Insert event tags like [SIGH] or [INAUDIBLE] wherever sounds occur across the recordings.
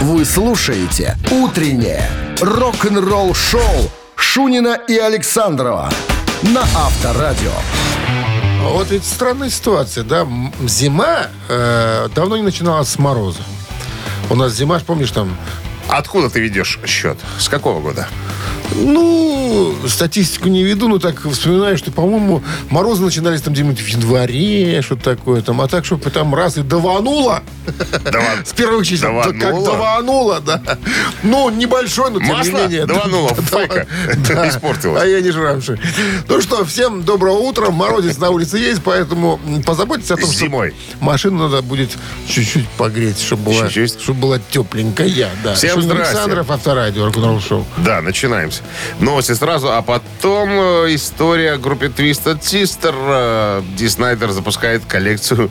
Вы слушаете «Утреннее рок-н-ролл-шоу» Шунина и Александрова на Авторадио. Вот ведь странная ситуация, да? Зима э, давно не начиналась с мороза. У нас зима, помнишь, там Откуда ты ведешь счет? С какого года? Ну, статистику не веду, но так вспоминаю, что, по-моему, морозы начинались там где-нибудь в январе, что-то такое там. А так, чтобы там раз и давануло. Даван- [LAUGHS] С первых чисел. Как Давануло? да. Ну, небольшой, но тем не менее. давануло, да. Испортилось. А я не жрамши. Ну что, всем доброго утра. Морозец на улице есть, поэтому позаботьтесь о том, что Зимой. машину надо будет чуть-чуть погреть, чтобы была, Чуть-чуть. чтобы была тепленькая. Да. Всем Здрасте. Александров, авторадио, рок-н-ролл шоу. Да, начинаемся. Новости сразу, а потом э, история о группе Twisted Sister. Э, Ди Снайдер запускает коллекцию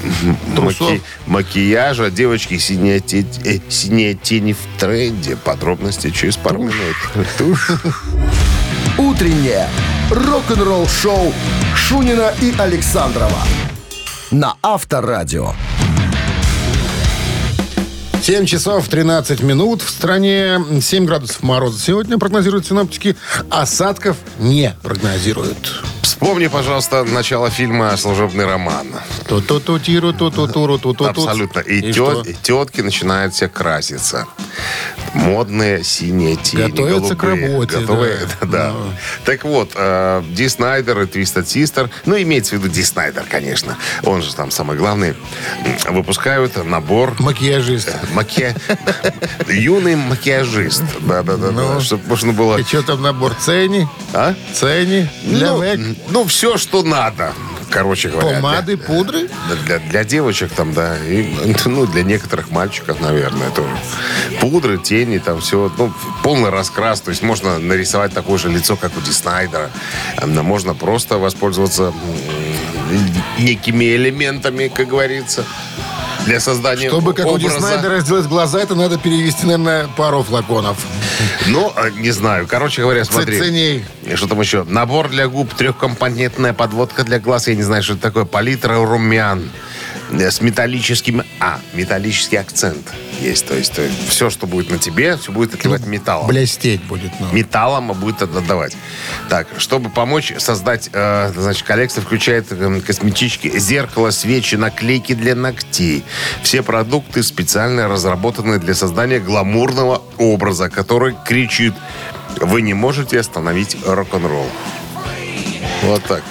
[LAUGHS] Трусов. маки- макияжа. Девочки, синие, те- э, синие тени в тренде. Подробности через пару минут. [LAUGHS] Тушь. «Утреннее рок-н-ролл-шоу» Шунина и Александрова на Авторадио. 7 часов 13 минут в стране. 7 градусов мороза. Сегодня прогнозируют синоптики. Осадков не прогнозируют. Вспомни, пожалуйста, начало фильма «Служебный роман». Абсолютно. И, что? тет- и тетки начинают все краситься. Модные синие тени, Готовятся к голубые. работе, Готовые, да. [LAUGHS] да. Так вот, э, Ди Снайдер и Твистед Систер, ну, имеется в виду Ди Снайдер, конечно, он же там самый главный, выпускают набор Макияжист. маки... [LAUGHS] Юный макияжист. Да-да-да. Ну. Чтобы можно было... И что там набор? Цени? А? Цени? Для Ну, ну, все, что надо, короче говоря. Помады, пудры? Для, для девочек там, да, и, [LAUGHS] ну, для некоторых мальчиков, наверное, тоже. Пудры, тени, там все, ну, полный раскрас. То есть можно нарисовать такое же лицо, как у Ди Снайдера. Эм, Можно просто воспользоваться некими элементами, как говорится, для создания Чтобы, как у образа. Снайдера, сделать глаза, это надо перевести, наверное, пару флаконов. Ну, э, не знаю. Короче говоря, смотри. Ценей. И Что там еще? Набор для губ, трехкомпонентная подводка для глаз. Я не знаю, что это такое. Палитра румян с металлическим... А, металлический акцент есть. То есть, все, что будет на тебе, все будет отливать металлом. Блестеть будет. Ну. Металлом будет отдавать. Так, чтобы помочь создать, э, значит, коллекция включает э, косметички, зеркало, свечи, наклейки для ногтей. Все продукты специально разработаны для создания гламурного образа, который кричит «Вы не можете остановить рок-н-ролл». Вот так.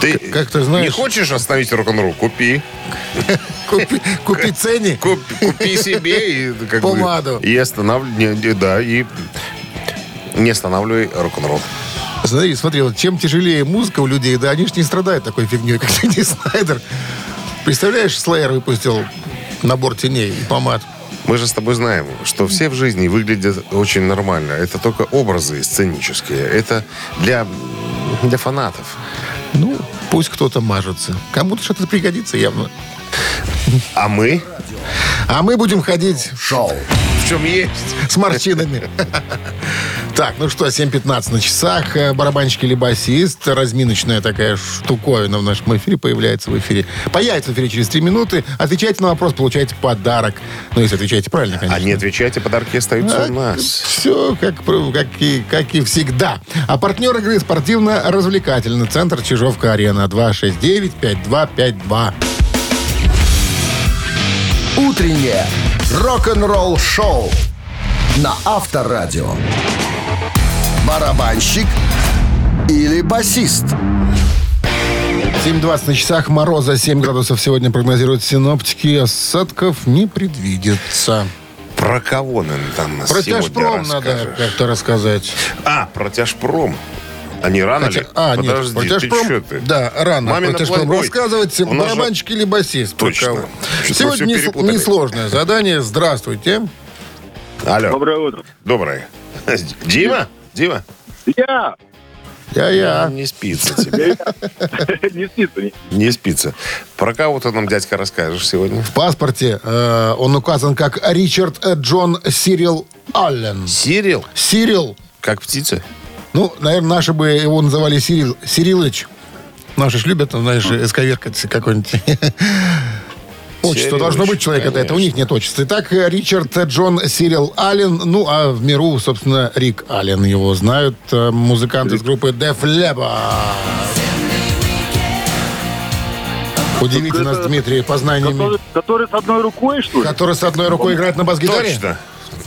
Ты как ты знаешь- не хочешь остановить рок-н-ролл? Купи. [LAUGHS] Купи, купи. Куп- купи себе и как бы, Помаду. и останавливай, да, и не останавливай рок-н-ролл. Смотри, смотри, вот чем тяжелее музыка у людей, да, они ж не страдают такой фигней, [LAUGHS] как Ди Снайдер. Представляешь, Слеер выпустил набор теней и помад. Мы же с тобой знаем, что все в жизни выглядят очень нормально. Это только образы сценические. Это для, для фанатов. Ну, пусть кто-то мажется. Кому-то что-то пригодится явно. А мы А мы будем ходить Шоу. в чем есть. с морщинами. [LAUGHS] Так, ну что, 7.15 на часах. Э, Барабанщик или басист. Разминочная такая штуковина в нашем эфире появляется в эфире. Появится в эфире через 3 минуты. Отвечайте на вопрос, получаете подарок. Ну, если отвечаете правильно, конечно. А не отвечайте, подарки остаются у нас. Все как, как, и, как и всегда. А партнер игры спортивно-развлекательный центр Чижовка-Арена 269-5252. «Утреннее рок-н-ролл-шоу» на Авторадио. Барабанщик или басист? 7.20 на часах. Мороза 7 градусов сегодня прогнозируют синоптики. Осадков не предвидится. Про кого нам там Про сегодня тяжпром надо как-то рассказать. А, про тяжпром. А не рано Хотя- ли? а, нет, Подожди, про ты тяжпром, чё ты? да, рано Мамина про тяжпром плойбой. рассказывать. У нас же- Барабанщик или басист? про Точно. Сегодня перепутали. несложное задание. Здравствуйте. Алло. Доброе утро. Доброе. Дима? Дима? Я! Я-я. Не [LAUGHS] спится тебе. Не спится. не- Не спится. Про кого ты нам, дядька, расскажешь сегодня? В паспорте э, он указан как Ричард э, Джон Сирил Аллен. Сирил? Сирил. Как птица? Ну, наверное, наши бы его называли Сирил, Сирилыч. Наши ж любят, знаешь, эсковеркать какой-нибудь. [LAUGHS] Отчество должно быть человека, да, это у них нет отчества. Итак, э, Ричард Джон Сирил Аллен, ну, а в миру, собственно, Рик Аллен его знают, э, музыкант из группы Def Leppard. Удивите нас, это- Дмитрий, познаниями. Который, который с одной рукой, что ли? Который с одной рукой играет на бас-гитаре? Точно.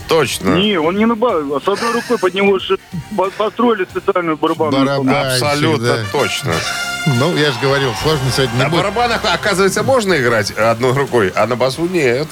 Точно. Не, он не на ба- а с одной рукой под него же по- построили специальную барабанную Барабан. установку. Абсолютно да. точно. Ну, я же говорил, сложно сегодня не На будет. барабанах, оказывается, можно играть одной рукой, а на басу нет.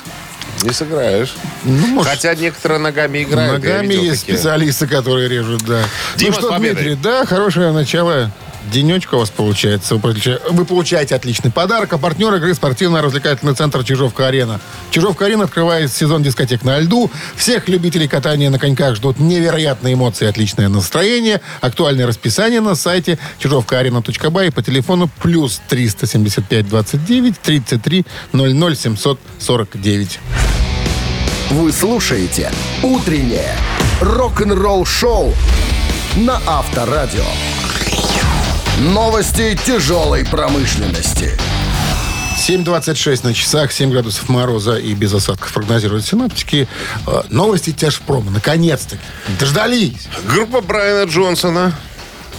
Не сыграешь. Ну, может, Хотя некоторые ногами играют. ногами есть такие. специалисты, которые режут, да. Дима, ну что. Дмитрий, да, хорошее начало. Денечка у вас получается. Вы получа- Вы получаете отличный подарок. А партнер игры спортивно-развлекательный центр «Чижовка-арена». «Чижовка-арена» открывает сезон дискотек на льду. Всех любителей катания на коньках ждут невероятные эмоции отличное настроение. Актуальное расписание на сайте чижовкаарена.бай и по телефону плюс 375 29 33 00 749. Вы слушаете «Утреннее рок-н-ролл-шоу» на Авторадио. Новости тяжелой промышленности. 7.26 на часах, 7 градусов мороза и без осадков прогнозируют синаптики. Э, Новости тяжпрома. Наконец-таки. Дождались. Группа Брайана Джонсона,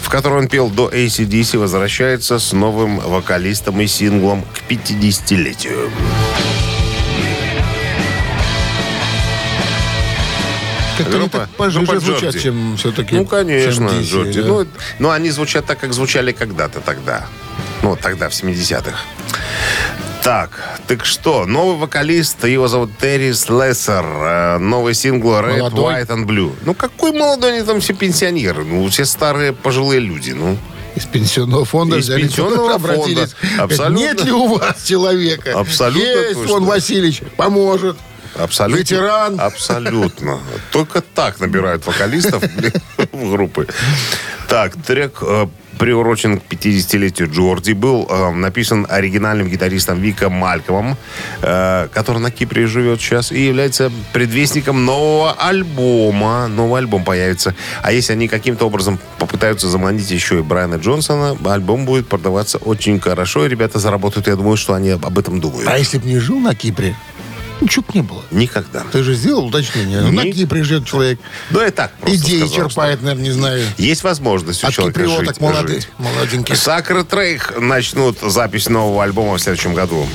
в которой он пел до ACDC, возвращается с новым вокалистом и синглом к 50-летию. Как-то они Группа- так пожиже группа звучат, Джорди. чем все-таки Ну, конечно, DC, Джорди. да. Ну, ну, они звучат так, как звучали когда-то тогда. Ну, тогда, в 70-х. Так, так что, новый вокалист, его зовут Терри Слессер. Э, Новый сингл Red, Молодой. White and Blue. Ну, какой молодой, они там все пенсионеры. Ну, все старые пожилые люди, ну. Из пенсионного фонда Из взяли, пенсионного [LAUGHS] фонда. Абсолютно. Нет ли у вас человека? Абсолютно Есть, точно. вон Васильевич, поможет. Абсолютно. Ветеран. Абсолютно. Только так набирают вокалистов в группы. Так, трек э, приурочен к 50-летию Джорди, был э, написан оригинальным гитаристом Вика Малькомом, э, который на Кипре живет сейчас, и является предвестником нового альбома. Новый альбом появится. А если они каким-то образом попытаются заманить еще и Брайана Джонсона, альбом будет продаваться очень хорошо, и ребята заработают. Я думаю, что они об этом думают. А если бы не жил на Кипре, ничего бы не было. Никогда. Ты же сделал уточнение. Ни- На Кипре живет человек. Ну, и так Идеи сказал, черпает, наверное, не знаю. что Есть возможность у От человека жить, молодых, жить. молоденьких. Сакры Трейх начнут запись нового альбома в следующем году.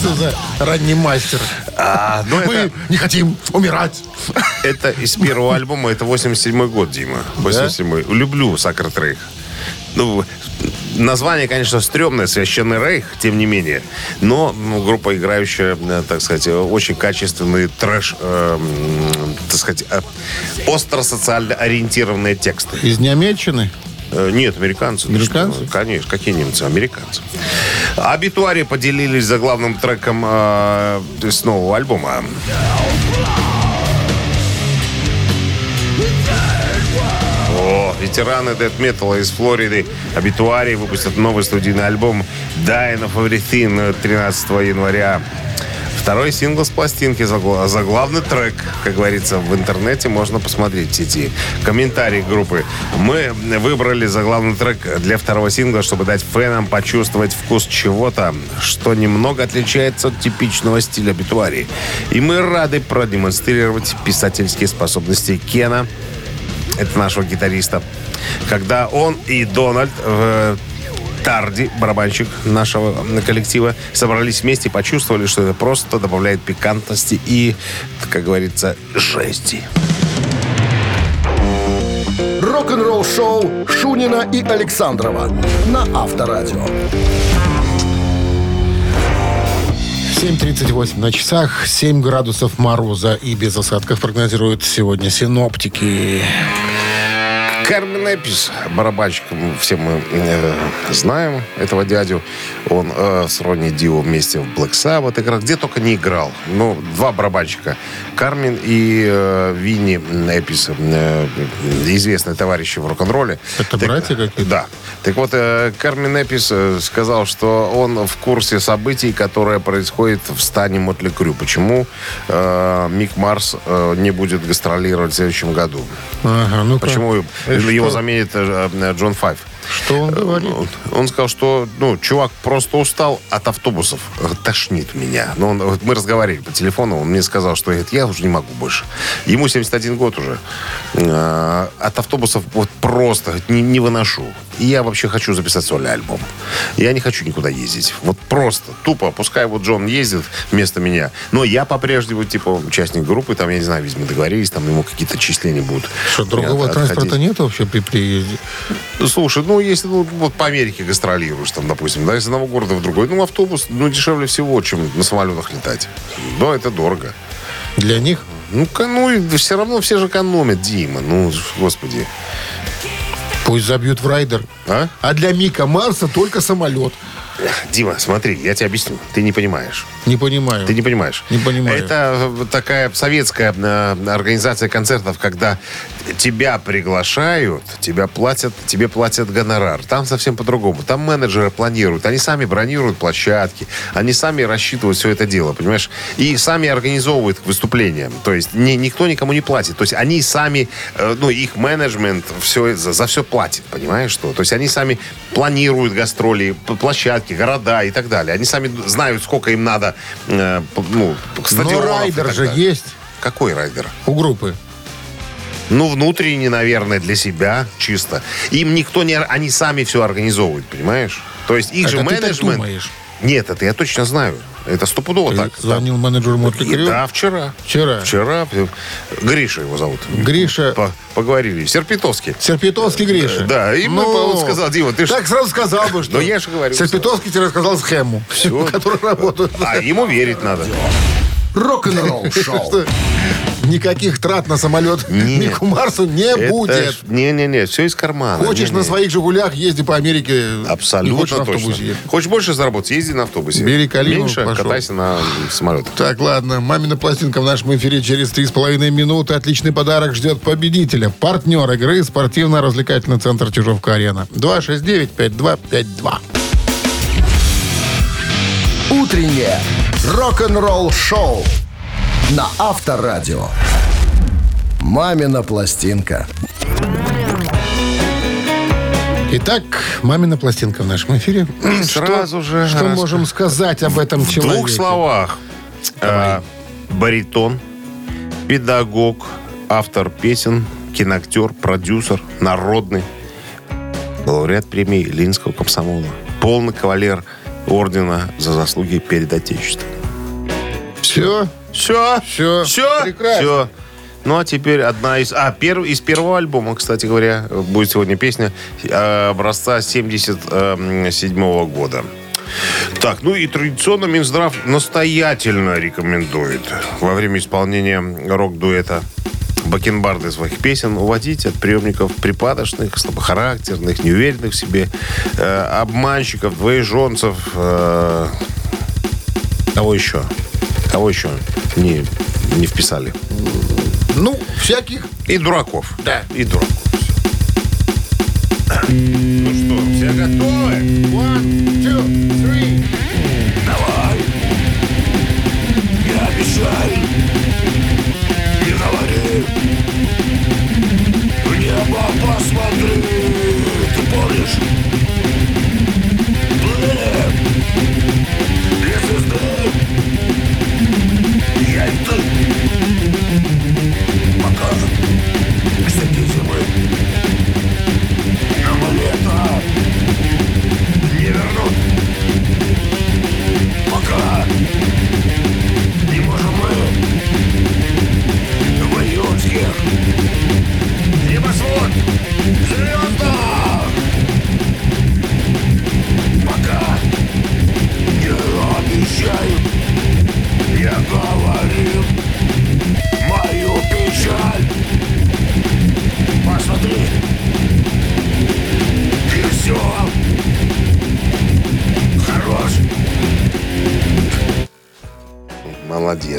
Что за ранний мастер? А, ну, Мы это, не хотим умирать. это из первого альбома, это 87 год, Дима. 87 Люблю Сакры Трейх. Ну, название, конечно, стрёмное, Священный Рейх, тем не менее. Но ну, группа, играющая, э, так сказать, э, очень качественный трэш, э, так сказать, э, остросоциально ориентированные тексты. Из Немеччины? Нет, американцы. Американцы? что, Конечно. Какие немцы? Американцы. Абитуари поделились за главным треком э, с нового альбома. Ветераны дэт металла из Флориды Абитуари выпустят новый студийный альбом Dying of Everything 13 января. Второй сингл с пластинки, загла- заглавный трек, как говорится, в интернете можно посмотреть в сети. Комментарий группы. Мы выбрали заглавный трек для второго сингла, чтобы дать фенам почувствовать вкус чего-то, что немного отличается от типичного стиля битуари. И мы рады продемонстрировать писательские способности Кена, это нашего гитариста, когда он и Дональд э, Тарди, барабанщик нашего коллектива, собрались вместе и почувствовали, что это просто добавляет пикантности и, как говорится, жести. Рок-н-ролл-шоу Шунина и Александрова на Авторадио. 7.38 на часах, 7 градусов мороза и без осадков прогнозируют сегодня синоптики. Кармен Эпис, барабанщик, все мы э, знаем этого дядю. Он э, с Ронни Дио вместе в Black Sabbath играл. Где только не играл. Ну, два барабанщика. Кармен и э, Винни Эпис, э, известные товарищи в рок-н-ролле. Это Так- братья какие-то? Да. Так вот, э, Кармен Эпис э, сказал, что он в курсе событий, которые происходят в стане Мотли Крю. Почему э, Мик Марс э, не будет гастролировать в следующем году? Ага, ну Почему И его что? заменит э, э, Джон Файв? Что он говорит? Он, он сказал, что, ну, чувак просто устал от автобусов. Тошнит меня. Но он, вот мы разговаривали по телефону, он мне сказал, что говорит, я уже не могу больше. Ему 71 год уже. От автобусов вот просто не, не выношу. И я вообще хочу записать сольный альбом. Я не хочу никуда ездить. Вот просто, тупо. Пускай вот Джон ездит вместо меня. Но я по-прежнему, типа, участник группы, там, я не знаю, видимо, договорились, там ему какие-то числения будут. Что, другого От- транспорта отходить. нет вообще при приезде? Слушай, ну, если ну, вот по Америке гастролируешь, там, допустим, да, из одного города в другой, ну, автобус, ну, дешевле всего, чем на самолетах летать. Да, это дорого. Для них? Ну, ну, все равно все же экономят, Дима. Ну, господи. Пусть забьют в райдер. А? А для Мика Марса только самолет. Дима, смотри, я тебе объясню. Ты не понимаешь. Не понимаю. Ты не понимаешь. Не понимаю. Это такая советская э, организация концертов, когда тебя приглашают, тебя платят, тебе платят гонорар. Там совсем по-другому. Там менеджеры планируют. Они сами бронируют площадки. Они сами рассчитывают все это дело, понимаешь? И сами организовывают выступления. То есть ни- никто никому не платит. То есть они сами, э, ну, их менеджмент все, за, за все платит, понимаешь что? То есть они сами планируют гастроли, п- площадки, города и так далее. Они сами знают, сколько им надо, э, ну, Но стадионов и райдер так же далее. есть Какой райдер? у группы. Ну, внутренний, наверное, для себя чисто. Им никто не... Они сами все организовывают, понимаешь? То есть их Это же ты так менеджмент... думаешь? Нет, это я точно знаю. Это стопудово так. звонил менеджеру Мотли И Крю? Да, вчера. Вчера. Вчера. Гриша его зовут. Гриша. По- поговорили. Серпитовский. Серпитовский Гриша. Да, и мы- он сказал, Дима, ты ж- Так сразу сказал бы, [LAUGHS] что... Ну, я же говорю. Серпитовский тебе рассказал схему, [LAUGHS] который работает. А ему верить надо. Рок-н-ролл шоу. [LAUGHS] Никаких трат на самолет [LAUGHS] Нет. Мику Марсу не Это будет. ж- Не-не-не, все из кармана. Хочешь Не-не. на своих «Жигулях», езди по Америке. не Абсолютно хочешь на точно. автобусе. Хочешь больше заработать, езди на автобусе. Бери Калину, Меньше пошел. катайся на самолетах. Так, ладно. Мамина пластинка в нашем эфире через три с половиной минуты. Отличный подарок ждет победителя. Партнер игры спортивно-развлекательный центр Чижовка-Арена. 269-5252. Утреннее рок-н-ролл шоу на Авторадио. Мамина пластинка. Итак, мамина пластинка в нашем эфире. И [CLEARS THROAT] сразу же Что раз- можем сказать об этом В человеке? двух словах. Э, баритон, педагог, автор песен, киноактер, продюсер, народный, лауреат премии Ленинского комсомола, полный кавалер ордена за заслуги перед Отечеством. Все? Все, Всё. все, Прекрасно. все. Ну, а теперь одна из... А, перв, из первого альбома, кстати говоря, будет сегодня песня э, образца 77 года. Так, ну и традиционно Минздрав настоятельно рекомендует во время исполнения рок-дуэта бакенбарды своих песен уводить от приемников припадочных, слабохарактерных, неуверенных в себе, э, обманщиков, двоеженцев, э, кого еще? Кого еще не, не вписали? Ну, всяких. И дураков. Да. И дураков. Ну что, все готовы? One, two, three. Не обещай, не говори. В небо посмотри, ты помнишь? Блин,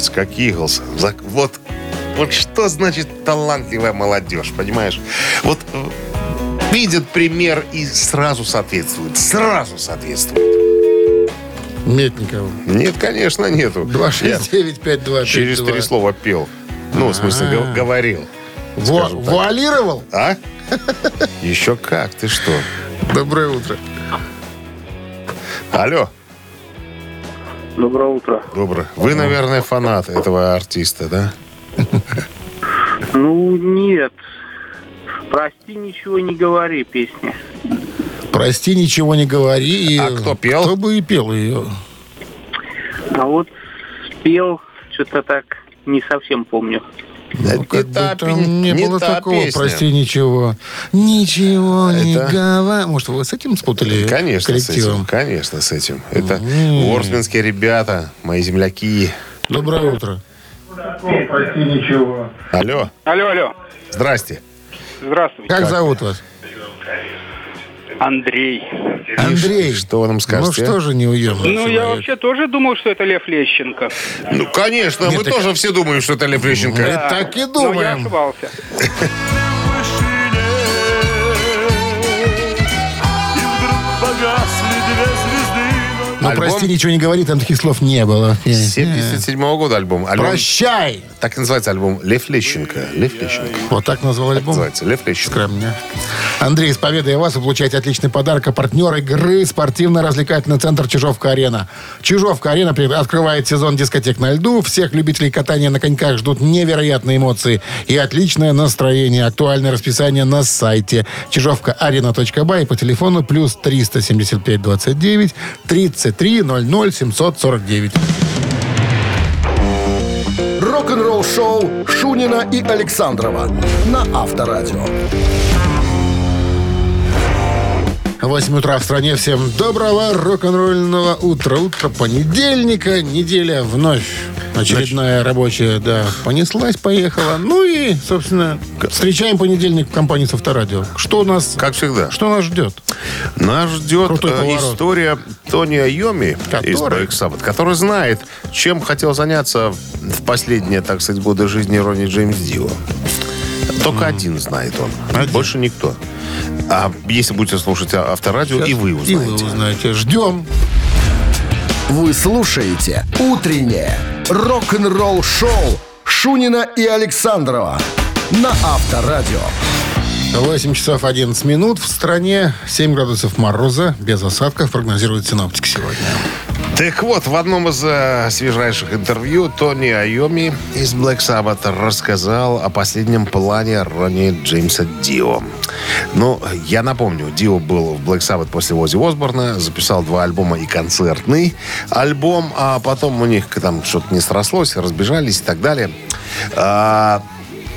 Молодец, как Иглс. Вот, вот что значит талантливая молодежь, понимаешь? Вот э, видят пример и сразу соответствуют. Сразу соответствуют. Метников. Нет, конечно, нету. Я 269-5252. через три слова пел. Ну, в смысле, А-а-а. гов- говорил. Во-. Вуалировал? А? Еще как, ты что? Доброе утро. Алло, Доброе утро. доброе. Вы, наверное, фанат этого артиста, да? Ну, нет. Прости, ничего не говори, песня. Прости, ничего не говори. И А кто пел? Кто бы и пел ее? А вот спел, что-то так не совсем помню. Ну, как бы та там пе- не, не было та такого, песня. прости, ничего. Ничего не Это- говори. Может, вы с этим спутали Конечно, с этим. коллективом? Конечно, с этим. Это ворсменские ребята, мои земляки. Доброе утро. Прости, ничего. Алло, Алло, алло. здрасте. Здравствуйте. Как, зовут вас? Андрей. Андрей. что вы нам Ну скажете, что же неуемный Ну, я вообще тоже думал, что это Лев Лещенко. Ну, конечно, мы так- тоже все думаем, что это Лев Лещенко. Мы так и Но я думаем. ошибался. [LAUGHS] Ну, Альбом? прости, ничего не говори, там таких слов не было. 77 года альбом. альбом. Прощай! Так и называется альбом Лев Лещенко. Лев Лещенко. Вот так назвал альбом. Называется Лев Лещенко. Скромня. Андрей, с победой вас вы получаете отличный подарок. А партнер игры спортивно-развлекательный центр Чижовка-Арена. Чижовка-Арена открывает сезон дискотек на льду. Всех любителей катания на коньках ждут невероятные эмоции и отличное настроение. Актуальное расписание на сайте чижовка-арена.бай по телефону плюс 375 29 33 00 749. Рок-н-ролл-шоу Шунина и Александрова на Авторадио. 8 утра в стране. Всем доброго рок-н-ролльного утра. Утро понедельника. Неделя вновь очередная рабочая, да, понеслась, поехала. Ну и, собственно, встречаем понедельник в компании с Авторадио. Что у нас... Как всегда. Что нас ждет? Нас ждет э, история Тони Айоми Который? из Black Sabbath, который знает, чем хотел заняться в последние, так сказать, годы жизни Ронни Джеймс Дио. Только один знает он. Один. Больше никто. А если будете слушать а- авторадио, и вы И узнаете. вы узнаете. Ждем. Вы слушаете «Утреннее рок-н-ролл-шоу» Шунина и Александрова на Авторадио. 8 часов 11 минут. В стране 7 градусов мороза. Без осадков прогнозируют синоптики сегодня. Так вот, в одном из э, свежайших интервью Тони Айоми из Black Sabbath рассказал о последнем плане Ронни Джеймса Дио. Ну, я напомню, Дио был в Black Sabbath после Ози Осборна, записал два альбома и концертный альбом, а потом у них там что-то не срослось, разбежались и так далее. А,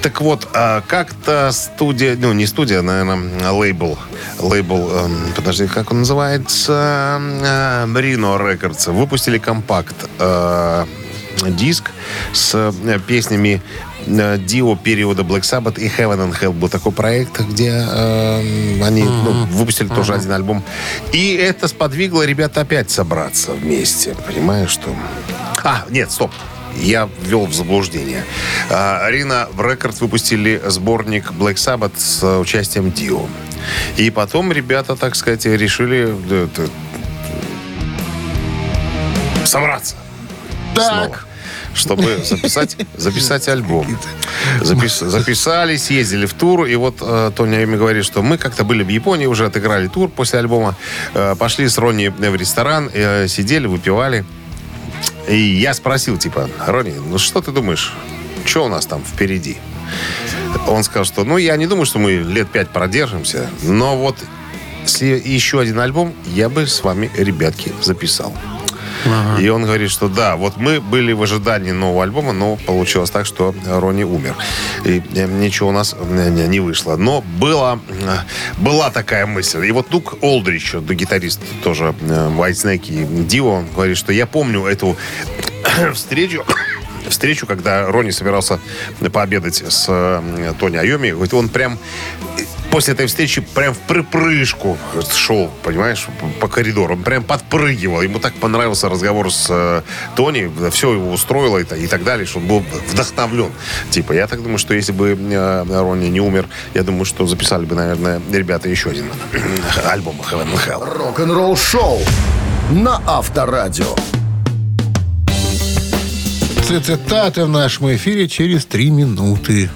так вот, а, как-то студия, ну не студия, наверное, лейбл, лейбл, эм, подожди, как он называется, Э, Reno Records, выпустили компакт э, диск с э, песнями Дио периода Black Sabbath и Heaven and Hell был такой проект, где э, они ну, выпустили тоже один альбом. И это сподвигло ребят опять собраться вместе. Понимаешь, что... А, нет, стоп. Я ввел в заблуждение. А, Рина в Рекорд выпустили сборник Black Sabbath с э, участием Дио. И потом ребята, так сказать, решили э, собраться снова, чтобы [LAUGHS] записать, записать альбом. Запис- записали, съездили в тур, и вот э, Тони Айоми говорит, что мы как-то были в Японии, уже отыграли тур после альбома, э, пошли с Ронни в ресторан, э, сидели, выпивали. И я спросил, типа, Ронни, ну что ты думаешь, что у нас там впереди? Он сказал, что, ну, я не думаю, что мы лет пять продержимся, но вот если еще один альбом, я бы с вами, ребятки, записал. И он говорит, что да, вот мы были в ожидании нового альбома, но получилось так, что Ронни умер. И э, ничего у нас э, не вышло. Но была, э, была такая мысль. И вот Дук Олдрич, гитарист тоже э, White Snake и Дио, он говорит, что я помню эту [COUGHS] встречу, [COUGHS] встречу, когда Ронни собирался пообедать с Тони Айоми. Говорит, он прям после этой встречи прям в припрыжку шел, понимаешь, по- коридору. Он прям подпрыгивал. Ему так понравился разговор с э, Тони. Все его устроило и, и так далее, что он был вдохновлен. Типа, я так думаю, что если бы э, Ронни не умер, я думаю, что записали бы, наверное, ребята еще один [CLEARS THROAT] альбом Heaven and Hell. Рок-н-ролл-шоу на Авторадио. Цитаты в нашем эфире через 3 минуты.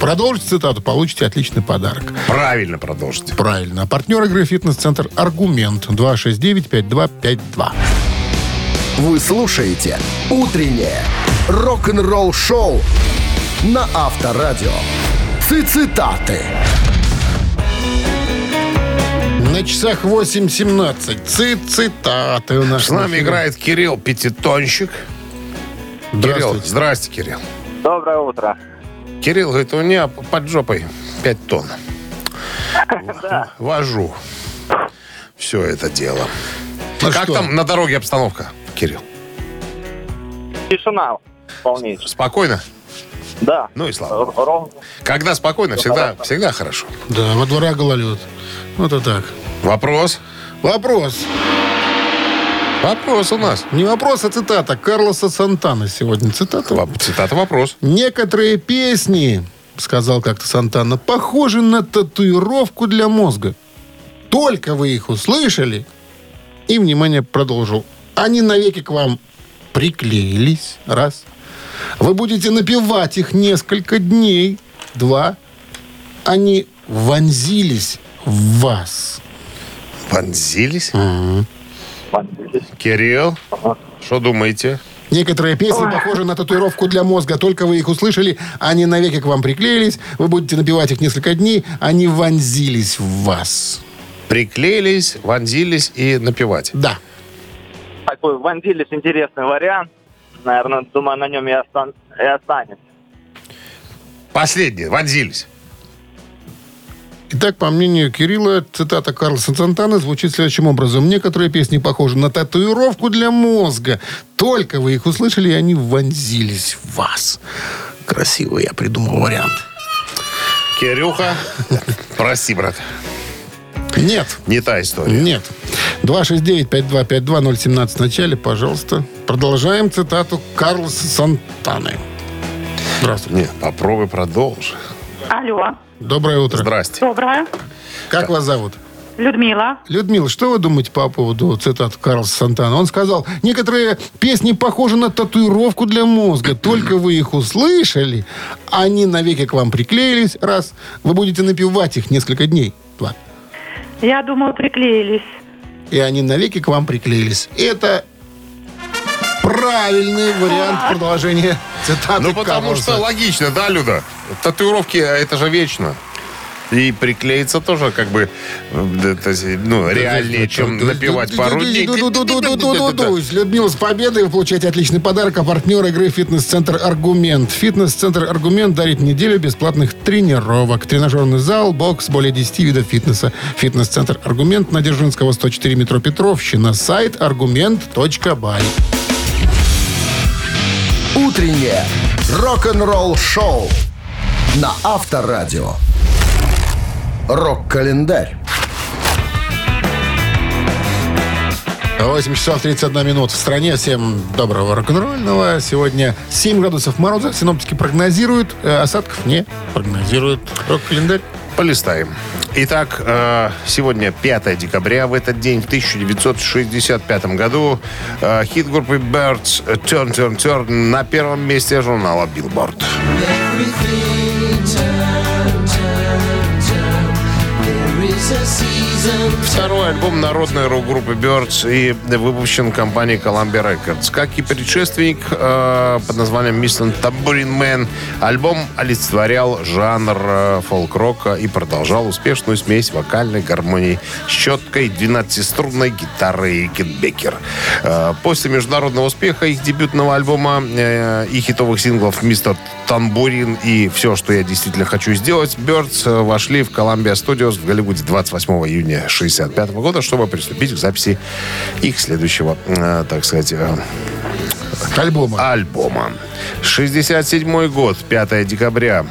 Продолжите цитату, получите отличный подарок. Правильно продолжите. Правильно. А партнер игры «Фитнес-центр Аргумент» 269-5252. Вы слушаете «Утреннее рок-н-ролл-шоу» на Авторадио. Цитаты. На часах 8.17. Цит цитаты у нас. С нами играет Кирилл Пятитонщик. Кирилл, Здравствуйте. здрасте, Кирилл. Доброе утро. Кирилл говорит, у меня под жопой 5 тонн. [LAUGHS] Вожу. Все это дело. Ну как что? там на дороге обстановка, Кирилл? Тишина полнейшая. Спокойно? Да. Ну и слава. Ровно. Когда спокойно, всегда, всегда хорошо. Да, во двора гололед. Вот и так. Вопрос? Вопрос. Вопрос у нас. Не вопрос, а цитата. Карлоса Сантана сегодня. Цитата. Воп- Цитата вопрос. Некоторые песни, сказал как-то Сантана, похожи на татуировку для мозга. Только вы их услышали, и, внимание, продолжил. Они навеки к вам приклеились, раз. Вы будете напевать их несколько дней, два. Они вонзились в вас. Вонзились? Кирилл, что думаете? Некоторые песни похожи на татуировку для мозга. Только вы их услышали, они навеки к вам приклеились. Вы будете напевать их несколько дней. Они вонзились в вас. Приклеились, вонзились и напевать. Да. Такой вонзились интересный вариант. Наверное, думаю, на нем и, остан- и останется. Последнее, вонзились. Итак, по мнению Кирилла, цитата Карлса Сантана звучит следующим образом. Некоторые песни похожи на татуировку для мозга. Только вы их услышали, и они вонзились в вас. Красиво я придумал вариант. Кирюха, прости, брат. Нет. Не та история. Нет. 269-5252-017 в начале, пожалуйста. Продолжаем цитату Карлса Сантаны. Здравствуйте. Нет, попробуй продолжи. Алло, Доброе утро. Здрасте. доброе. Как вас зовут? Людмила. Людмила, что вы думаете по поводу цитат Карлса Сантана? Он сказал, некоторые песни похожи на татуировку для мозга. Только вы их услышали, они навеки к вам приклеились. Раз. Вы будете напевать их несколько дней. Два. Я думаю, приклеились. И они навеки к вам приклеились. Это правильный вариант продолжения цитаты Ну, потому Карлса. что логично, да, Люда? Татуировки, а это же вечно. И приклеиться тоже как бы э, ну, реальнее, чем напевать пару дней. Людмила, с победой вы получаете отличный подарок. А партнер игры «Фитнес-центр Аргумент». «Фитнес-центр Аргумент» дарит неделю бесплатных тренировок. Тренажерный зал, бокс, более 10 видов фитнеса. «Фитнес-центр Аргумент» на Дзержинского, 104 метро Петровщина. Сайт аргумент.бай. Утреннее рок-н-ролл-шоу на Авторадио. Рок-календарь. 8 часов 31 минут в стране. Всем доброго рок-н-ролльного. Сегодня 7 градусов мороза. Синоптики прогнозируют. э, Осадков не прогнозируют. Рок-календарь. Полистаем. Итак, э, сегодня 5 декабря. В этот день, в 1965 году, э, хит группы Birds «Turn, Turn, Turn» на первом месте журнала Billboard. Второй альбом народной рок-группы Birds и выпущен компанией Columbia Records. Как и предшественник э, под названием Mr. Tambourine Man, альбом олицетворял жанр э, фолк-рока и продолжал успешную смесь вокальной гармонии с четкой 12-струнной гитары и китбекер. Э, после международного успеха их дебютного альбома э, и хитовых синглов «Мистер Тамбурин» и «Все, что я действительно хочу сделать», Birds вошли в Columbia Studios в Голливуде 28 июня 1965 года, чтобы приступить к записи их следующего, э, так сказать, э, Альбома. альбома. 67 год, 5 декабря.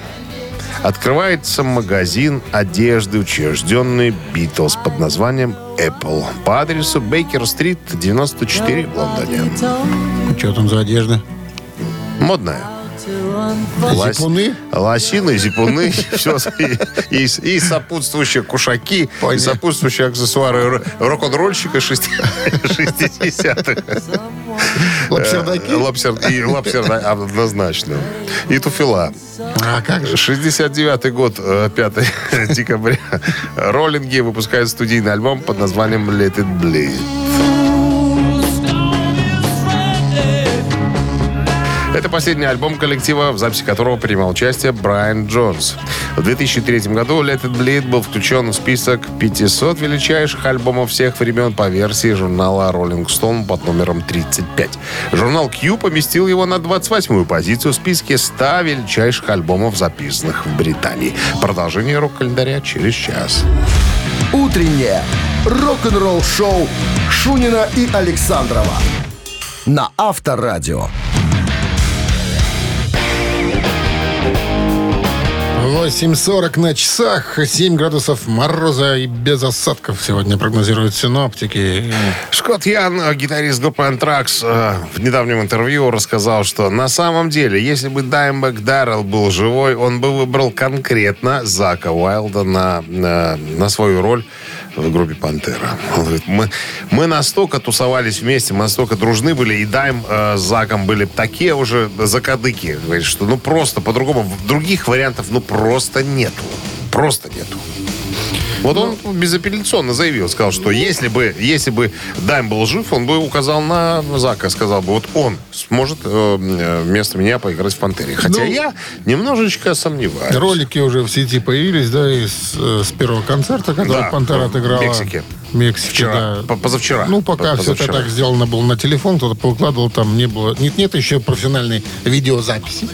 Открывается магазин одежды, учрежденный Битлз под названием Apple по адресу Бейкер-стрит, 94 в Лондоне. Что там за одежда? Модная. Лось- Зипуны? Лосины, зипуны, [LAUGHS] все, и, и- и сопутствующие кушаки, и Понятно. сопутствующие аксессуары рок-н-ролльщика шести- [LAUGHS] 60-х. Лапсердаки? Э, лапсер- И лапсерда однозначно. И туфела. А как же? 69 год, э, 5 [LAUGHS] декабря. Роллинги выпускают студийный альбом под названием Let It Bleed. Это последний альбом коллектива, в записи которого принимал участие Брайан Джонс. В 2003 году Let It Bleed был включен в список 500 величайших альбомов всех времен по версии журнала Rolling Stone под номером 35. Журнал Q поместил его на 28-ю позицию в списке 100 величайших альбомов, записанных в Британии. Продолжение рок-календаря через час. Утреннее рок-н-ролл-шоу Шунина и Александрова на Авторадио. 8.40 на часах, 7 градусов мороза и без осадков сегодня прогнозируют синоптики. Шкот Ян, э, гитарист группы Anthrax, э, в недавнем интервью рассказал, что на самом деле, если бы Даймбек Даррелл был живой, он бы выбрал конкретно Зака Уайлда на, на, на свою роль в группе Пантера. Он говорит, мы, мы настолько тусовались вместе, мы настолько дружны были, и Дайм э, с Заком были такие уже закадыки, говорит, что ну просто по-другому, других вариантов ну просто нету. Просто нету. Вот он безапелляционно заявил, сказал, что если бы, если бы Дайм был жив, он бы указал на Зака, сказал бы, вот он сможет э, э, вместо меня поиграть в Пантере. Хотя Ну, я немножечко сомневаюсь. Ролики уже в сети появились, да, из, э, с первого концерта, который Да, Пантера в отыграла. В Мексике, Вчера, да. по- позавчера. Ну, пока все это Позавчера. так сделано было на телефон, кто-то выкладывал, там не было... Нет, нет еще профессиональной видеозаписи.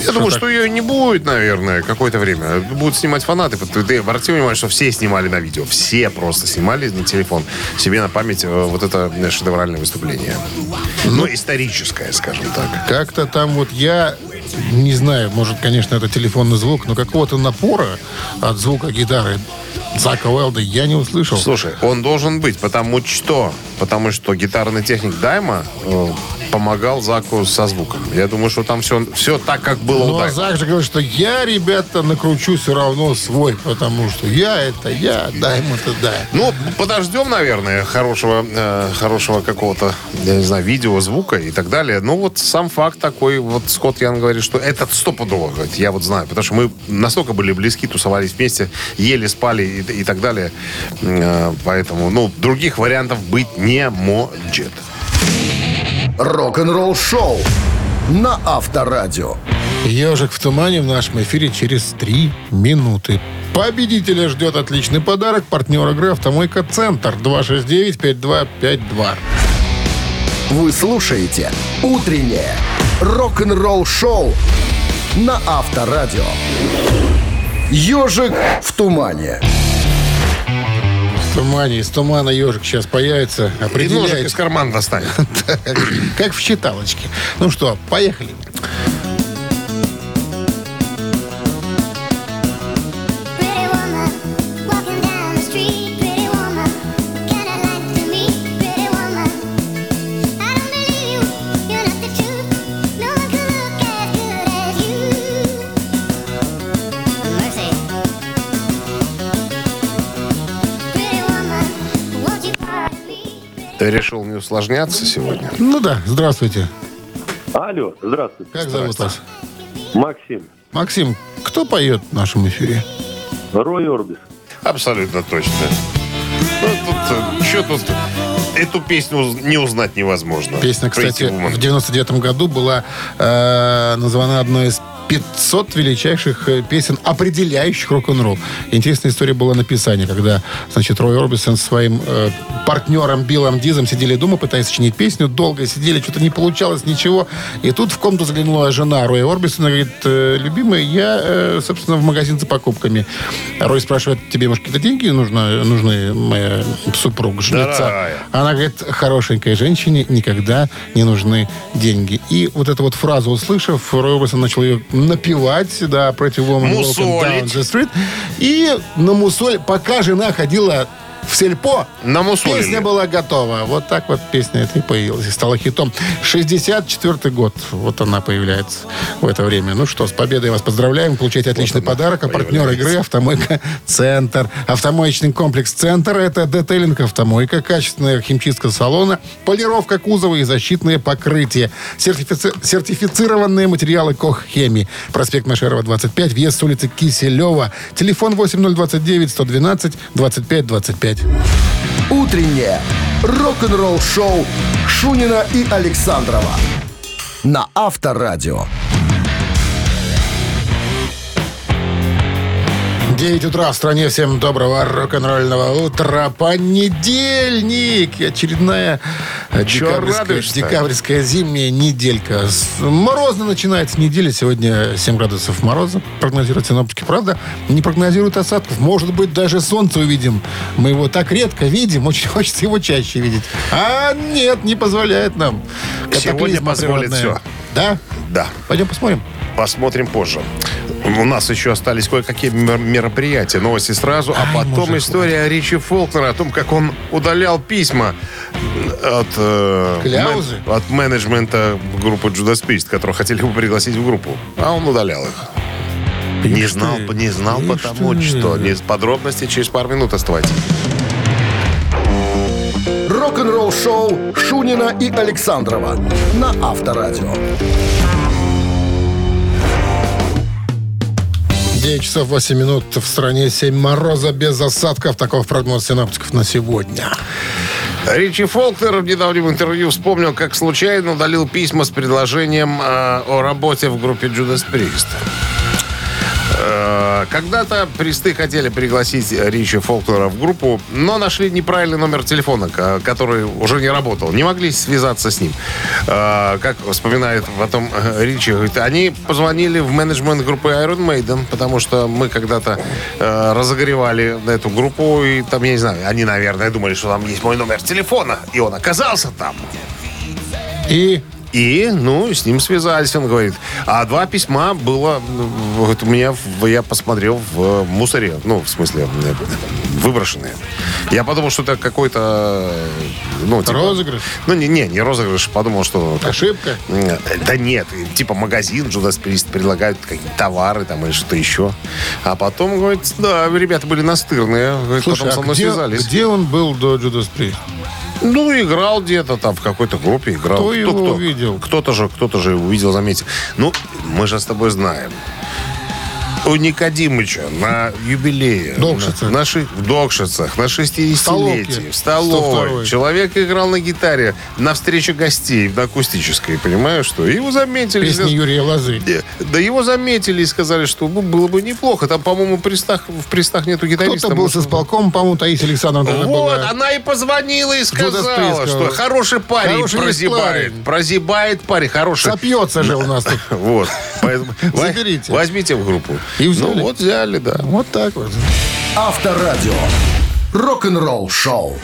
Я думаю, так? что ее не будет, наверное, какое-то время. Будут снимать фанаты. Ты, обрати внимание, что все снимали на видео. Все просто снимали на телефон. Себе на память э, вот это э, шедевральное выступление. Ну, историческое, скажем так. Как-то там вот я не знаю, может, конечно, это телефонный звук, но какого-то напора от звука гитары Зака Уэлда я не услышал. Слушай, он должен быть, потому что, потому что гитарный техник Дайма э, помогал Заку со звуком. Я думаю, что там все, все так, как было Ну, а. Зак же говорит, что я, ребята, накручу все равно свой, потому что я это я, дай ему это да. Ну, подождем, наверное, хорошего, э, хорошего какого-то, я не знаю, видео, звука и так далее. Ну, вот сам факт такой, вот Скотт Ян говорит, что это стопудово, говорит, я вот знаю, потому что мы настолько были близки, тусовались вместе, ели, спали и, и так далее. Э, поэтому, ну, других вариантов быть не может. Рок-н-ролл-шоу на Авторадио. Ежик в тумане в нашем эфире через три минуты. Победителя ждет отличный подарок. Партнер игры «Автомойка Центр» 269-5252. Вы слушаете «Утреннее рок-н-ролл-шоу» на Авторадио. «Ежик в тумане». В тумане, из тумана ежик сейчас появится. И ножик Определяет, из кармана достанет. [LAUGHS] как в считалочке. Ну что, поехали. Решил не усложняться сегодня? Ну да, здравствуйте. Алло, здравствуйте. Как зовут вас? Максим. Максим, кто поет в нашем эфире? Рой Орбис. Абсолютно точно. Ну, тут, что тут? Эту песню не узнать невозможно. Песня, кстати, в 99 году была э, названа одной из 500 величайших э, песен, определяющих рок-н-ролл. Интересная история была написания, когда, значит, Рой Орбисон со своим э, партнером Биллом Дизом сидели дома, пытаясь сочинить песню, долго сидели, что-то не получалось, ничего. И тут в комнату заглянула жена Роя Орбисона, говорит, «Э, любимый, я, э, собственно, в магазин за покупками. Рой спрашивает, тебе, может, какие-то деньги нужно, нужны, моя супруга, жнеца? Дорогая. Она говорит, хорошенькой женщине никогда не нужны деньги. И вот эту вот фразу услышав, Рой Орбисон начал ее напевать, да, против Woman. Down the Street. И на мусоль, пока жена ходила в сельпо, На Мусолине. песня была готова. Вот так вот песня эта и появилась и стала хитом. 64 год, вот она появляется в это время. Ну что, с победой вас поздравляем. Получаете отличный подарок. А партнер игры «Автомойка Центр». Автомоечный комплекс «Центр» — это детейлинг «Автомойка», качественная химчистка салона, полировка кузова и защитные покрытия. Сертифици- Сертифицированные материалы «Кох Хеми». Проспект Машерова, 25, въезд с улицы Киселева. Телефон 8029 112 25 25. Утреннее рок-н-ролл-шоу Шунина и Александрова на Авторадио. 9 утра в стране. Всем доброго рок-н-ролльного утра. Понедельник. Очередная э, Чё декабрьская, зимняя неделька. С- Морозно начинается неделя. Сегодня 7 градусов мороза. Прогнозируют синоптики. Правда, не прогнозируют осадков. Может быть, даже солнце увидим. Мы его так редко видим. Очень [LAUGHS] хочется его чаще видеть. А нет, не позволяет нам. Сегодня позволит всё. Да? Да. Пойдем посмотрим. Посмотрим позже. У нас еще остались кое-какие мер- мероприятия. Новости сразу, а Ай, потом мужик, история Ричи Фолкнера о том, как он удалял письма от, э, мен- от менеджмента группы Judas Priest, которые хотели его пригласить в группу. А он удалял их. Не Ишь знал, ты, не знал ишь потому ты. что. Не, подробности через пару минут оставайтесь. Рок-н-ролл-шоу Шунина и Александрова на Авторадио. 9 часов 8 минут в стране 7 мороза без осадков. Таков прогноз синаптиков на сегодня. Ричи Фолкнер в недавнем интервью вспомнил, как случайно удалил письма с предложением э, о работе в группе Judas Priest. Э, Когда-то Присты хотели пригласить Ричи Фолкнера в группу, но нашли неправильный номер телефона, ко- который уже не работал. Не могли связаться с ним. Э, Как вспоминает потом э, Ричи, говорит, они позвонили в менеджмент группы Iron Maiden, потому что мы когда-то э, разогревали эту группу, и там, я не знаю, они, наверное, думали, что там есть мой номер телефона, и он оказался там. И И, ну, с ним связались, он говорит. А два письма было, ну, вот у меня, я посмотрел в мусоре, ну, в смысле, выброшенные. Я подумал, что это какой-то, ну, типа... Розыгрыш? Ну, не, не, не розыгрыш, подумал, что... ошибка. Да нет, типа магазин Judas Priest предлагают какие-то товары там или что-то еще. А потом, говорит, да, ребята были настырные. Говорит, Слушай, потом со а мной где, связались. где он был до Judas Priest? Ну, играл где-то там в какой-то группе, играл. Кто его увидел? Кто-то же, кто-то же его увидел, заметил. Ну, мы же с тобой знаем. У Никодимыча на юбилее. Докшице. На, ши- в Докшицах, на 60-летии. Столовке. В столовой. 102-й. Человек играл на гитаре на встрече гостей, на акустической, понимаешь, что? Его заметили. Песни Юрия Лозы. Э, Да его заметили и сказали, что ну, было бы неплохо. Там, по-моему, в престах, в престах нету гитариста. Кто-то был с исполком, по-моему, Таисия Александровна вот, была. она и позвонила и сказала, что хороший парень Хороший прозябает. парень. Прозябает парень, хороший. Сопьется же у нас тут. [LAUGHS] Вот. [LAUGHS] Заберите. Возьмите в группу. И взяли. Ну, вот взяли, да. Вот так вот. Авторадио. Рок-н-ролл-шоу.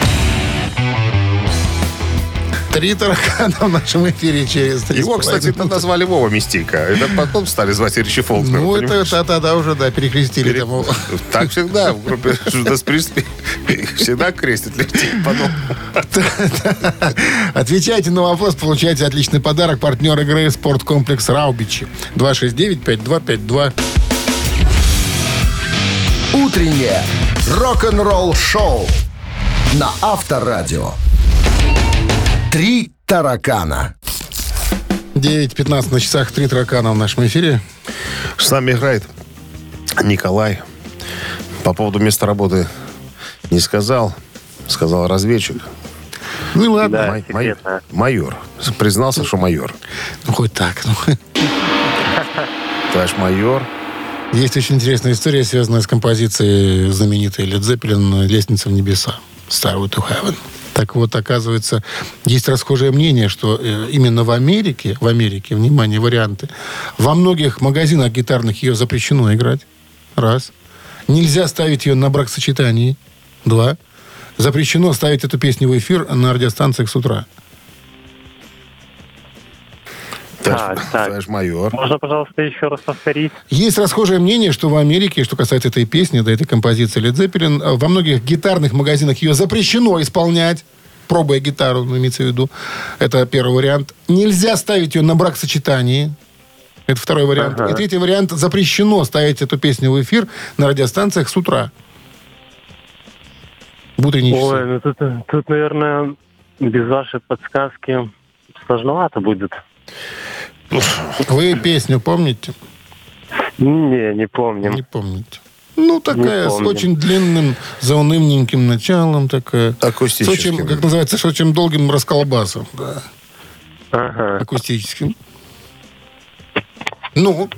Три таракана в нашем эфире через три Его, кстати, половиной тогда звали Вова Мистейка. Это потом стали звать Ричи Фолкнер. Ну, это та- тогда уже, да, перекрестили Пере- тому. Так всегда в группе Judas Priest всегда крестят людей. Потом Отвечайте на вопрос, получайте отличный подарок. Партнер игры «Спорткомплекс Раубичи». 269-5252. Утреннее рок-н-ролл-шоу на Авторадио. Три таракана. 9.15 на часах. Три таракана в нашем эфире. с нами играет Николай. По поводу места работы не сказал. Сказал разведчик. Ну и ладно. Да, Май- майор. Признался, что майор. Ну, хоть так. ну. Товарищ майор. Есть очень интересная история, связанная с композицией знаменитой Led Zeppelin «Лестница в небеса». Starway to Heaven. Так вот, оказывается, есть расхожее мнение, что э, именно в Америке, в Америке, внимание, варианты, во многих магазинах гитарных ее запрещено играть. Раз. Нельзя ставить ее на бракосочетании. Два. Запрещено ставить эту песню в эфир на радиостанциях с утра. Так, [LAUGHS] так. Товарищ майор. Можно, пожалуйста, еще раз повторить? Есть расхожее мнение, что в Америке, что касается этой песни, да, этой композиции Led Zeppelin, э, во многих гитарных магазинах ее запрещено исполнять, пробуя гитару, ну, имеется в виду. Это первый вариант. Нельзя ставить ее на бракосочетании. Это второй вариант. Ага. И третий вариант. Запрещено ставить эту песню в эфир на радиостанциях с утра. В утренние часы. Ой, ну тут, тут, наверное, без вашей подсказки сложновато будет. Вы песню помните? Не, не помним. Не помните. Ну, такая, с помню. очень длинным, заунывненьким началом, такая. С Акустическим. очень, как называется, с очень долгим расколбасом. Да, Ага. акустическим. Ну,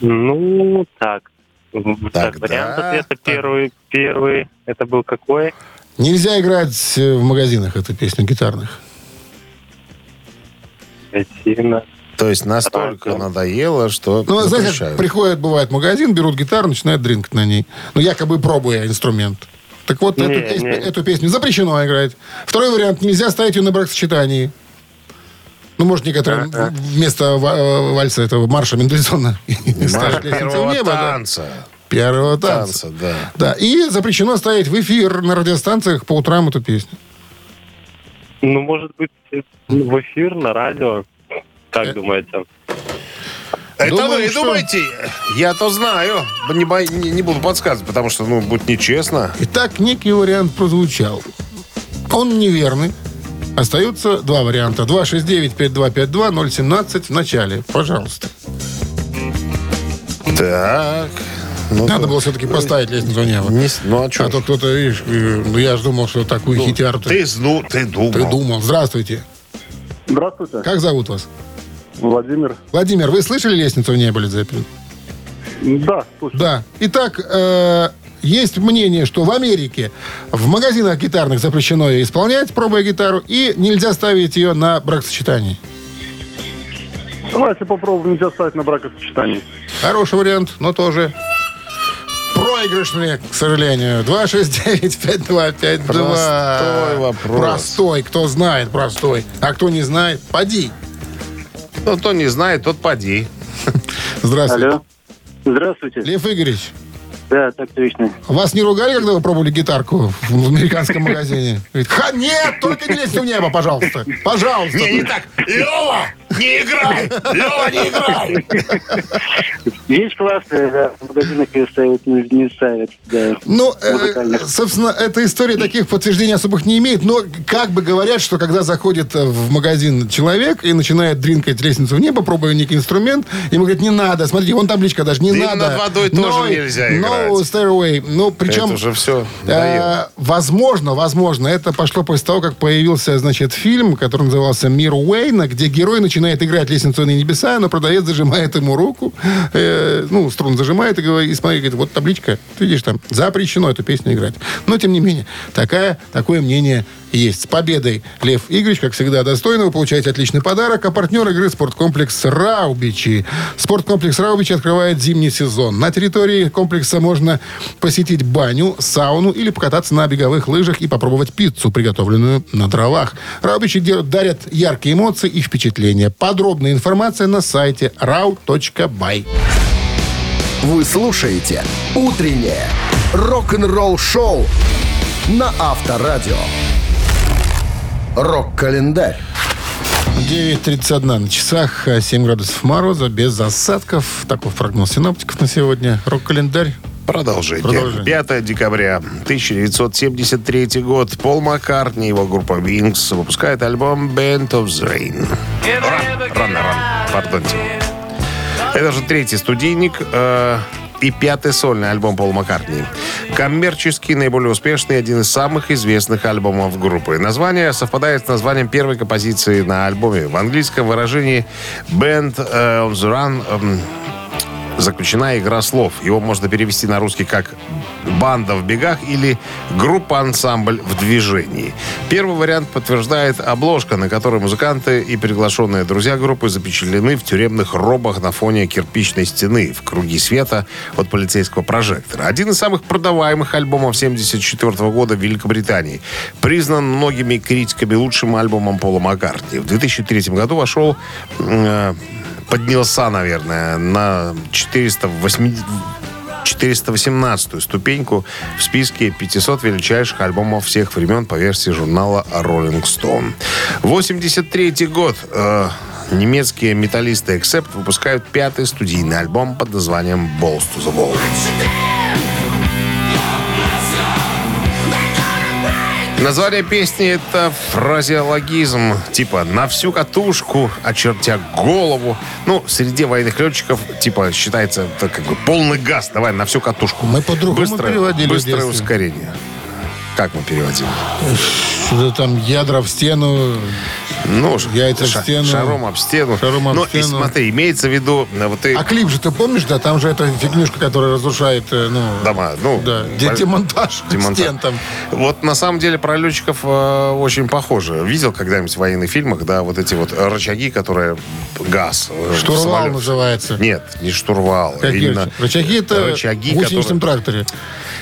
Ну, так. Так, Так, вариант ответа так. первый. Первый. Это был какой? нельзя играть в магазинах эту песню гитарных. Сильно. То есть настолько Радио. надоело, что Ну, знаете, как приходят, бывает, в магазин, берут гитару, начинают дринкать на ней. Ну, якобы пробуя инструмент. Так вот, Не, эту, пес- не. эту песню запрещено играть. Второй вариант, нельзя ставить ее на бракосочетании. Ну, может, некоторые Ага. вместо ва- э, вальса этого марша Мендельсона [LAUGHS] ставят «Лестницу в первого небо», да. танца. Первого танца. Танца, да. Да, и запрещено ставить в эфир на радиостанциях по утрам эту песню. Ну, может быть, в эфир, на радио. Как Э, думаете? Это Думаем, вы что- думаете? Я-то знаю. Не, бой- не- не буду подсказывать, потому что, ну, будет нечестно. Итак, некий вариант прозвучал. Он неверный. Остаются два варианта. 269-5252-017 в начале. Пожалуйста. Так. Ну, Надо было все-таки поставить лестницу в небо. не ну, а что? А то кто-то, видишь, э, ну я же думал, что такую хитяру ты, ты, зну, ты думал. ты думал. Здравствуйте. Здравствуйте, Как зовут вас? Владимир. Владимир, вы слышали лестницу в небо Zeppelin? Да, слушай. Да. Итак, э, есть мнение, что в Америке в магазинах гитарных запрещено ее исполнять, пробуя гитару, и нельзя ставить ее на бракосочетании. Давайте попробуем нельзя ставить на бракосочетание. Хороший вариант, но тоже проигрышный, к сожалению. 269-5252. Простой вопрос. Простой. Кто знает, простой. А кто не знает, поди. Ну, кто не знает, тот поди. Здравствуйте. Алло. Здравствуйте. Лев Игоревич, Да, так точно. вас не ругали, когда вы пробовали гитарку в американском магазине? Ха, нет, только не лезьте в небо, пожалуйста. Пожалуйста. так. Лева, не играй! Лева, не играй! Есть классные, да, в магазинах ее ставят, не, не ставят, да. Ну, э, собственно, эта история таких подтверждений особых не имеет, но как бы говорят, что когда заходит э, в магазин человек и начинает дринкать лестницу в небо, пробуя некий инструмент, ему говорят, не надо, смотрите, вон табличка даже, не Да и надо. над водой тоже No- нельзя No stairway. Ну, причем... Это уже все Э, возможно, возможно, это пошло после того, как появился, значит, фильм, который назывался «Мир Уэйна», где герой начинает играть лестницу на небеса, но продавец зажимает ему руку, э, ну, струн зажимает и говорит, и смотри, говорит, вот табличка, ты видишь там, запрещено эту песню играть. Но, тем не менее, такая, такое мнение есть. С победой, Лев Игоревич, как всегда, достойно. Вы получаете отличный подарок. А партнер игры спорткомплекс «Раубичи». Спорткомплекс «Раубичи» открывает зимний сезон. На территории комплекса можно посетить баню, сауну или покататься на беговых лыжах и попробовать пиццу, приготовленную на дровах. «Раубичи» дарят яркие эмоции и впечатления. Подробная информация на сайте rau.by. Вы слушаете «Утреннее рок-н-ролл-шоу» на Авторадио. Рок-календарь. 9.31 на часах, а 7 градусов мороза, без осадков. Таков прогноз синоптиков на сегодня. Рок-календарь. Продолжение. Продолжение. 5 декабря 1973 год. Пол Маккартни и его группа Wings выпускает альбом Band of the Rain. Ран, ран, ран. Пардонте. Это же третий студийник э, и пятый сольный альбом Пола Маккартни. Коммерчески наиболее успешный один из самых известных альбомов группы. Название совпадает с названием первой композиции на альбоме. В английском выражении Band on the Run эм, заключена игра слов. Его можно перевести на русский как банда в бегах или группа-ансамбль в движении. Первый вариант подтверждает обложка, на которой музыканты и приглашенные друзья группы запечатлены в тюремных робах на фоне кирпичной стены в круги света от полицейского прожектора. Один из самых продаваемых альбомов 1974 года в Великобритании. Признан многими критиками лучшим альбомом Пола Маккартни. В 2003 году вошел э, поднялся, наверное, на 480 418-ю ступеньку в списке 500 величайших альбомов всех времен по версии журнала Rolling Stone. 83 год. Э, немецкие металлисты Accept выпускают пятый студийный альбом под названием Balls to the Wall. Название песни — это фразеологизм, типа «на всю катушку, очертя голову». Ну, среди военных летчиков, типа, считается это как бы полный газ. Давай, на всю катушку. Мы по-другому Быстрое- переводили Быстрое ускорение. Как мы переводим? Что-то там ядра в стену. Ну, Яйца ша- стену. Шаром об стену. Шаром об ну, и стену. смотри, имеется в виду, э, вот ты... А клип же ты помнишь, да? Там же эта фигнюшка, которая разрушает, э, ну... Дома, ну, Да, де- демонтаж, демонтаж. стен там. Вот на самом деле про летчиков э, очень похоже. Видел когда-нибудь в военных фильмах, да, вот эти вот рычаги, которые газ. э, Штурвал самолет. называется. Нет, не штурвал. а Какие именно рычаги? Рычаги это рычаги, в гусеничном тракторе.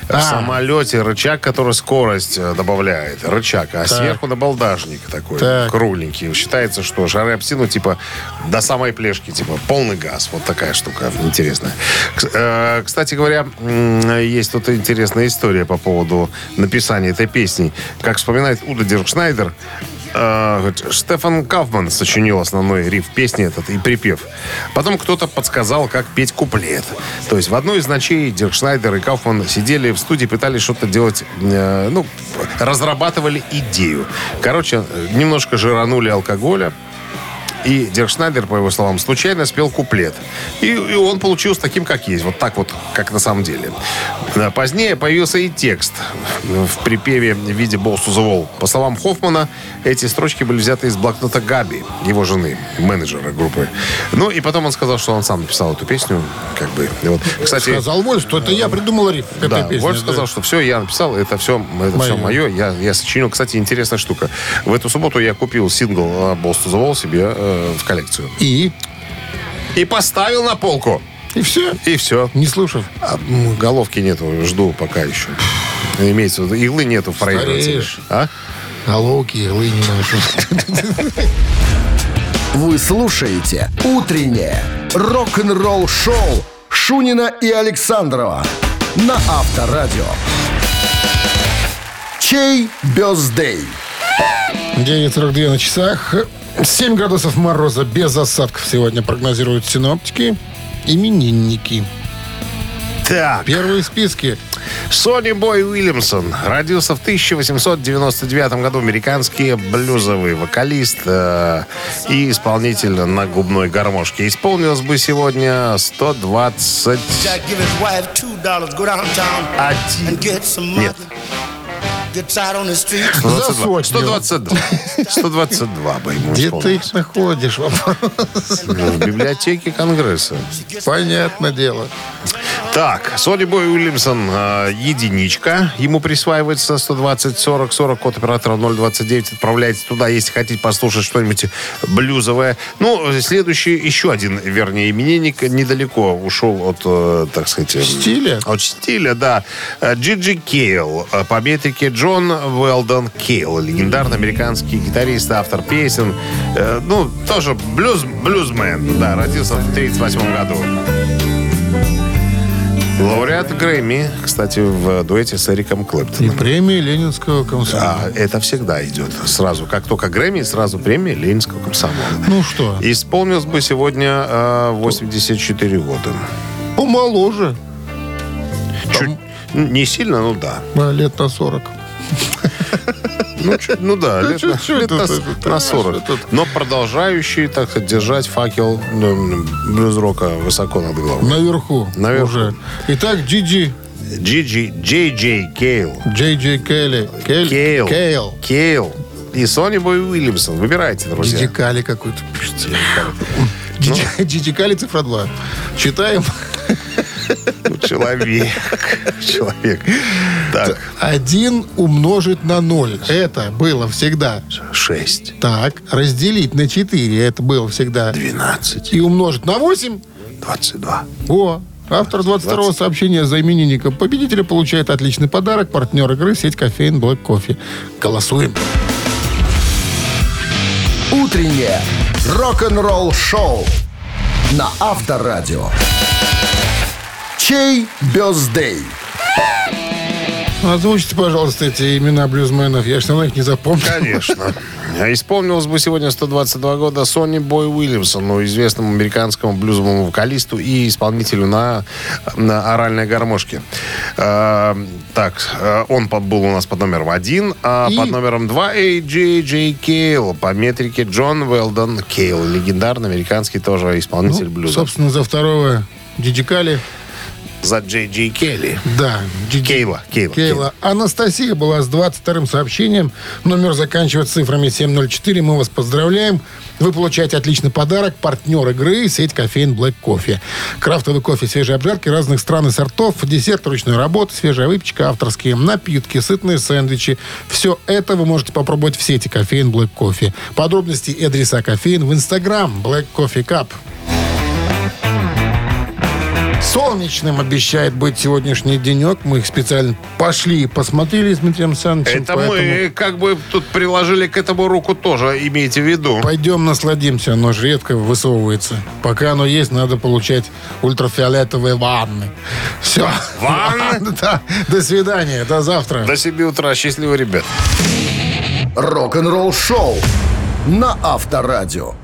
В А. самолете рычаг, который скорость э, добавляет. Рычаг. А Так. сверху набалдашник такой, Так. кругленький. Считается, что шары об стену, типа, до самой плешки, типа, полный газ. Вот такая штука интересная. Э, Кстати говоря, есть тут интересная история по поводу написания этой песни. Как вспоминает Уда Диркшнайдер, Штефан Кауфман сочинил основной риф песни этот и припев. Потом кто-то подсказал, как петь куплет. То есть в одной из ночей Дирк Шнайдер и Кауфман сидели в студии, пытались что-то делать, э, ну, разрабатывали идею. Короче, немножко жиранули алкоголя, и Дирк Шнайдер, по его словам, случайно спел куплет. И, и он получился таким, как есть. Вот так вот, как на самом деле. Да, Позднее появился и текст в припеве в виде «Balls to the Wall». По словам Хоффмана, эти строчки были взяты из блокнота Габи, его жены, менеджера группы. Ну, и потом он сказал, что он сам написал эту песню. Как бы. И вот, кстати, Сказал Вольф, что это я придумал риф этой да, песне. Вольф да. сказал, что все, я написал, это все, это все Моё. мое, я, я сочинил. Кстати, интересная штука. В эту субботу я купил сингл э, «Balls to the Wall» себе э, в коллекцию. И? И поставил на полку. И все? И все. Не слушав? А, головки нету, жду пока еще. Имеется в виду, иглы нету в проигрывателе. А? Головки, иглы не ношу. [LAUGHS] Вы слушаете «Утреннее рок-н-ролл-шоу» Шунина и Александрова на Авторадио. Чей бездей? 9.42 на часах. 7 градусов мороза без осадков сегодня прогнозируют синоптики. Именинники. Так. Первые списки. Сони Бой Уильямсон родился в 1899 году. Американский блюзовый вокалист э, и исполнитель на губной гармошке. Исполнилось бы сегодня 120... Jack give his wife two dollars, go downtown Один. and get some Нет. 122. сотню. 122. 122 бы ему Где ты их находишь? Вопрос. В библиотеке Конгресса. Понятное дело. Так, Сони Бой Уильямсон э, единичка. Ему присваивается 120 40 40 код оператора 029. Отправляйте туда, если хотите послушать что-нибудь блюзовое. Ну, следующий еще один, вернее, именинник недалеко ушел от, э, так сказать... э, Стиля? От стиля, да. Э, Джиджи Кейл. Э, По метрике Джон Уэлдон Кейл. Легендарный американский гитарист, автор песен. Э, Ну, тоже блюз, блюзмен. Да, родился в 1938 году. Лауреат Грэмми, кстати, в дуэте с Эриком И Клэптоном. премии Ленинского комсомола. А, это всегда идет сразу. Как только Грэмми, сразу премия Ленинского комсомола. Ну что, Исполнилось бы сегодня э, 84 года. помоложе. Чуть, не сильно, ну да. А, Лет на 40. Ну, чуть- ну да, лет, на, чуть-чуть лет на тут, на тут, 40. тут. Но продолжающий, так сказать, держать факел ну, блюз-рока высоко над головой. Наверху. Наверху. Уже. Итак, Джиджи. Джиджи, Джей Джей Кейл. Джей Джей Келли. Кель- Кейл. Кейл. Кейл. И Сони Бой Уильямсон. Выбирайте, друзья. Джиджи Кали какой-то Джиджи Кали цифра 2. Читаем. Человек. [LAUGHS] Человек. Так, Один умножить на ноль. Это было всегда. 6. Так, разделить на 4. Это было всегда. 12. И умножить на 8. 22. О, автор 22-го сообщения за именинника победителя получает отличный подарок. Партнер игры сеть кофеин Black Кофе. Голосуем. Утреннее рок-н-ролл-шоу на Авторадио. Чей бездей? Озвучьте, пожалуйста, эти имена блюзменов. Я все равно их не запомню. Конечно. [LAUGHS] А Исполнилось бы сегодня 122 года Сонни Бой Уильямсону, известному американскому блюзовому вокалисту и исполнителю на, на оральной гармошке. Э, так, э, он под- был у нас под номером один, а И- под номером два Джей Джей Кейл. По метрике Джон Велдон Кейл. Легендарный американский тоже исполнитель Ну, блюза. собственно, за второго Дидикали. За Джей Джей Келли. Да. Диди- Кейла, Кейла, Кейла. Анастасия была с 22-м сообщением. Номер заканчивается цифрами 704. Мы вас поздравляем. Вы получаете отличный подарок. Партнер игры – сеть кофеин Black Кофе. Крафтовый кофе, свежие обжарки разных стран и сортов, десерт ручной работы, свежая выпечка, авторские напитки, сытные сэндвичи. Все это вы можете попробовать в сети кофеин Black Кофе. Подробности и адреса кофеин в Инстаграм Black Coffee Cup. Солнечным обещает быть сегодняшний денек. Мы их специально пошли и посмотрели с Дмитрием Александровичем. Это поэтому мы как бы тут приложили к этому руку тоже, имейте в виду. Пойдем насладимся. Оно же редко высовывается. Пока оно есть, надо получать ультрафиолетовые ванны. Все. Ванны? [LAUGHS] Да. До свидания. До завтра. До 7 утра. Счастливо, ребят. Рок-н-ролл-шоу на Авторадио.